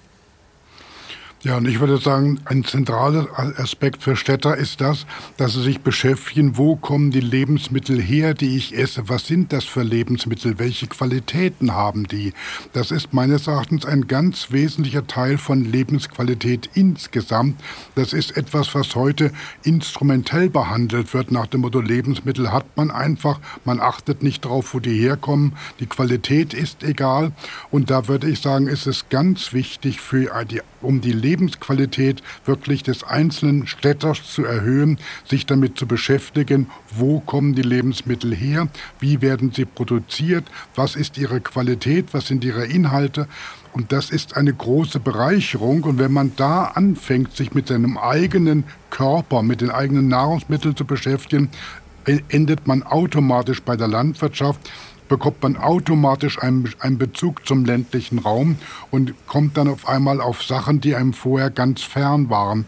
Ja, und ich würde sagen, ein zentraler Aspekt für Städter ist das, dass sie sich beschäftigen, wo kommen die Lebensmittel her, die ich esse, was sind das für Lebensmittel, welche Qualitäten haben die. Das ist meines Erachtens ein ganz wesentlicher Teil von Lebensqualität insgesamt. Das ist etwas, was heute instrumentell behandelt wird, nach dem Motto Lebensmittel hat man einfach, man achtet nicht drauf, wo die herkommen, die Qualität ist egal. Und da würde ich sagen, ist es ganz wichtig, für die, um die Lebensmittel Lebensqualität wirklich des einzelnen Städters zu erhöhen, sich damit zu beschäftigen, wo kommen die Lebensmittel her, wie werden sie produziert, was ist ihre Qualität, was sind ihre Inhalte. Und das ist eine große Bereicherung. Und wenn man da anfängt, sich mit seinem eigenen Körper, mit den eigenen Nahrungsmitteln zu beschäftigen, endet man automatisch bei der Landwirtschaft bekommt man automatisch einen, einen Bezug zum ländlichen Raum und kommt dann auf einmal auf Sachen, die einem vorher ganz fern waren.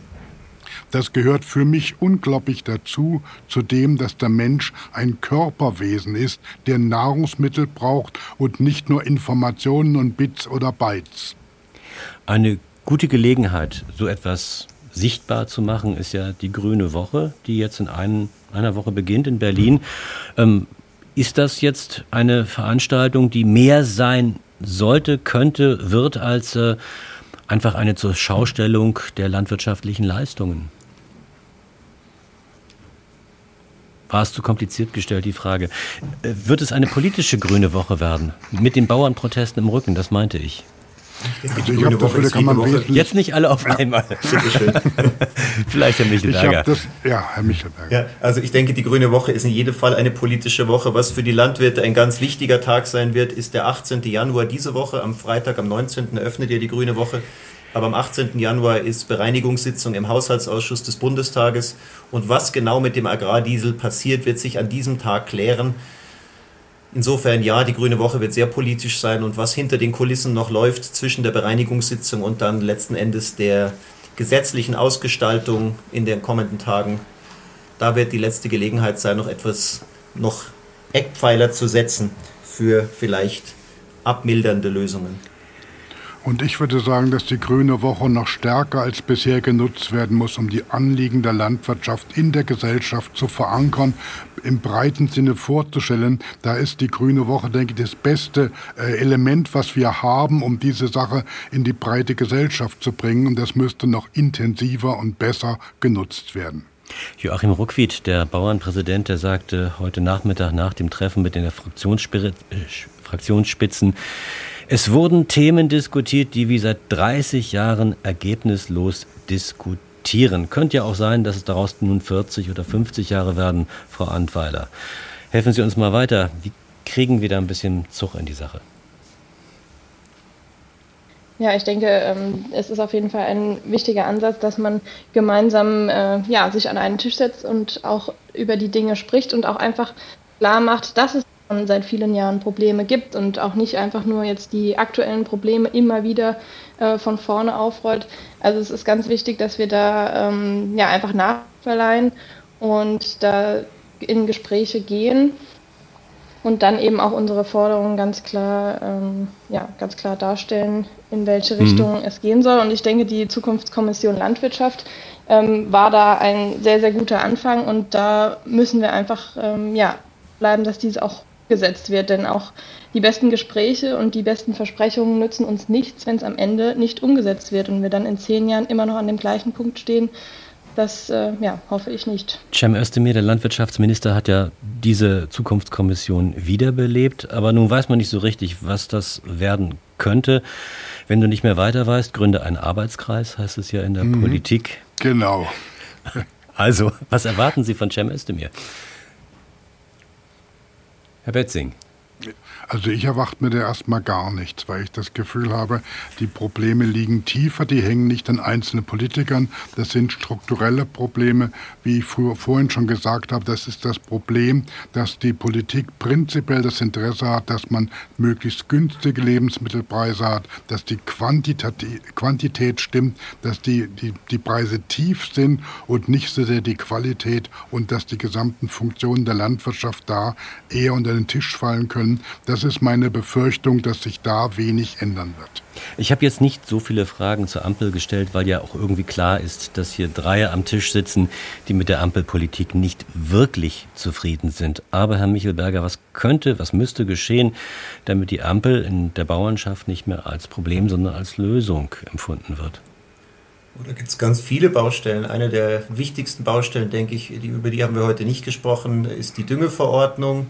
Das gehört für mich unglaublich dazu, zu dem, dass der Mensch ein Körperwesen ist, der Nahrungsmittel braucht und nicht nur Informationen und Bits oder Bytes. Eine gute Gelegenheit, so etwas sichtbar zu machen, ist ja die Grüne Woche, die jetzt in ein, einer Woche beginnt in Berlin. Ähm, ist das jetzt eine Veranstaltung, die mehr sein sollte, könnte, wird als äh, einfach eine zur Schaustellung der landwirtschaftlichen Leistungen? War es zu kompliziert gestellt, die Frage. Äh, wird es eine politische grüne Woche werden? Mit den Bauernprotesten im Rücken, das meinte ich. Also ich habe das Woche kann man Woche. Jetzt nicht alle auf einmal. Vielleicht Herr Michelberger. Das, ja, Herr Michelberger. Ja, also ich denke, die Grüne Woche ist in jedem Fall eine politische Woche. Was für die Landwirte ein ganz wichtiger Tag sein wird, ist der 18. Januar diese Woche. Am Freitag, am 19. eröffnet ihr die Grüne Woche. Aber am 18. Januar ist Bereinigungssitzung im Haushaltsausschuss des Bundestages. Und was genau mit dem Agrardiesel passiert, wird sich an diesem Tag klären. Insofern ja, die Grüne Woche wird sehr politisch sein und was hinter den Kulissen noch läuft zwischen der Bereinigungssitzung und dann letzten Endes der gesetzlichen Ausgestaltung in den kommenden Tagen, da wird die letzte Gelegenheit sein, noch etwas, noch Eckpfeiler zu setzen für vielleicht abmildernde Lösungen. Und ich würde sagen, dass die Grüne Woche noch stärker als bisher genutzt werden muss, um die Anliegen der Landwirtschaft in der Gesellschaft zu verankern, im breiten Sinne vorzustellen. Da ist die Grüne Woche, denke ich, das beste äh, Element, was wir haben, um diese Sache in die breite Gesellschaft zu bringen. Und das müsste noch intensiver und besser genutzt werden. Joachim Ruckwied, der Bauernpräsident, der sagte heute Nachmittag nach dem Treffen mit den Fraktionsspitzen, es wurden Themen diskutiert, die wir seit 30 Jahren ergebnislos diskutieren. Könnte ja auch sein, dass es daraus nun 40 oder 50 Jahre werden, Frau Antweiler. Helfen Sie uns mal weiter. Wie kriegen wir da ein bisschen Zug in die Sache? Ja, ich denke, ähm, es ist auf jeden Fall ein wichtiger Ansatz, dass man gemeinsam äh, ja, sich an einen Tisch setzt und auch über die Dinge spricht und auch einfach klar macht, dass es seit vielen Jahren Probleme gibt und auch nicht einfach nur jetzt die aktuellen Probleme immer wieder äh, von vorne aufrollt. Also es ist ganz wichtig, dass wir da ähm, ja einfach nachverleihen und da in Gespräche gehen und dann eben auch unsere Forderungen ganz klar, ähm, ja, ganz klar darstellen, in welche mhm. Richtung mhm. es gehen soll. Und ich denke, die Zukunftskommission Landwirtschaft ähm, war da ein sehr, sehr guter Anfang und da müssen wir einfach ähm, ja, bleiben, dass diese auch gesetzt wird. Denn auch die besten Gespräche und die besten Versprechungen nützen uns nichts, wenn es am Ende nicht umgesetzt wird und wir dann in zehn Jahren immer noch an dem gleichen Punkt stehen. Das äh, ja, hoffe ich nicht. Cem Özdemir, der Landwirtschaftsminister, hat ja diese Zukunftskommission wiederbelebt, aber nun weiß man nicht so richtig, was das werden könnte. Wenn du nicht mehr weiter weißt, gründe einen Arbeitskreis, heißt es ja in der mhm. Politik. Genau. Also, was erwarten Sie von Cem Özdemir? Herr Betzing. Also ich erwarte mir da erstmal gar nichts, weil ich das Gefühl habe, die Probleme liegen tiefer, die hängen nicht an einzelnen Politikern, das sind strukturelle Probleme, wie ich vorhin schon gesagt habe, das ist das Problem, dass die Politik prinzipiell das Interesse hat, dass man möglichst günstige Lebensmittelpreise hat, dass die Quantität stimmt, dass die, die, die Preise tief sind und nicht so sehr die Qualität und dass die gesamten Funktionen der Landwirtschaft da eher unter den Tisch fallen können. Das das ist meine Befürchtung, dass sich da wenig ändern wird. Ich habe jetzt nicht so viele Fragen zur Ampel gestellt, weil ja auch irgendwie klar ist, dass hier Dreier am Tisch sitzen, die mit der Ampelpolitik nicht wirklich zufrieden sind. Aber Herr Michelberger, was könnte, was müsste geschehen, damit die Ampel in der Bauernschaft nicht mehr als Problem, sondern als Lösung empfunden wird? Da gibt es ganz viele Baustellen. Eine der wichtigsten Baustellen, denke ich, die, über die haben wir heute nicht gesprochen, ist die Düngeverordnung.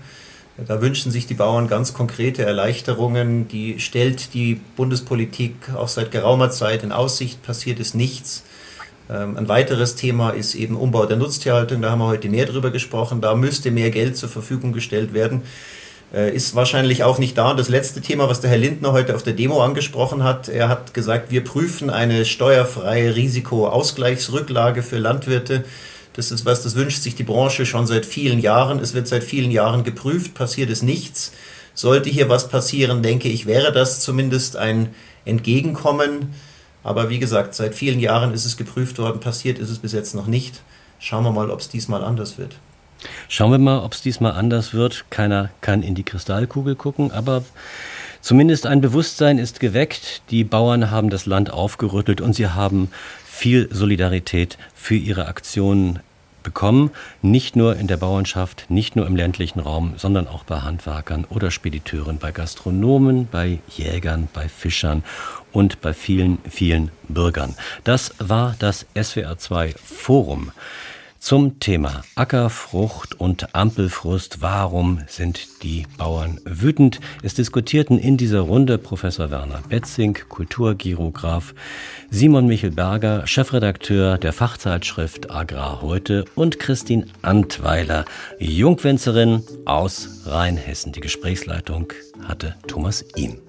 Da wünschen sich die Bauern ganz konkrete Erleichterungen. Die stellt die Bundespolitik auch seit geraumer Zeit in Aussicht. Passiert ist nichts. Ähm, ein weiteres Thema ist eben Umbau der Nutztierhaltung. Da haben wir heute mehr drüber gesprochen. Da müsste mehr Geld zur Verfügung gestellt werden. Äh, ist wahrscheinlich auch nicht da. Und das letzte Thema, was der Herr Lindner heute auf der Demo angesprochen hat, er hat gesagt, wir prüfen eine steuerfreie Risikoausgleichsrücklage für Landwirte. Das ist was, das wünscht sich die Branche schon seit vielen Jahren. Es wird seit vielen Jahren geprüft, passiert es nichts. Sollte hier was passieren, denke ich, wäre das zumindest ein Entgegenkommen. Aber wie gesagt, seit vielen Jahren ist es geprüft worden, passiert ist es bis jetzt noch nicht. Schauen wir mal, ob es diesmal anders wird. Schauen wir mal, ob es diesmal anders wird. Keiner kann in die Kristallkugel gucken, aber zumindest ein Bewusstsein ist geweckt. Die Bauern haben das Land aufgerüttelt und sie haben viel Solidarität für ihre Aktionen bekommen, nicht nur in der Bauernschaft, nicht nur im ländlichen Raum, sondern auch bei Handwerkern oder Spediteuren, bei Gastronomen, bei Jägern, bei Fischern und bei vielen, vielen Bürgern. Das war das SWR2 Forum Zum Thema Ackerfrucht und Ampelfrust. Warum sind die Bauern wütend? Es diskutierten in dieser Runde Professor Werner Betzing, Kulturgirograf, Simon Michel Berger, Chefredakteur der Fachzeitschrift Agrar heute und Christine Antweiler, Jungwinzerin aus Rheinhessen. Die Gesprächsleitung hatte Thomas Ihm.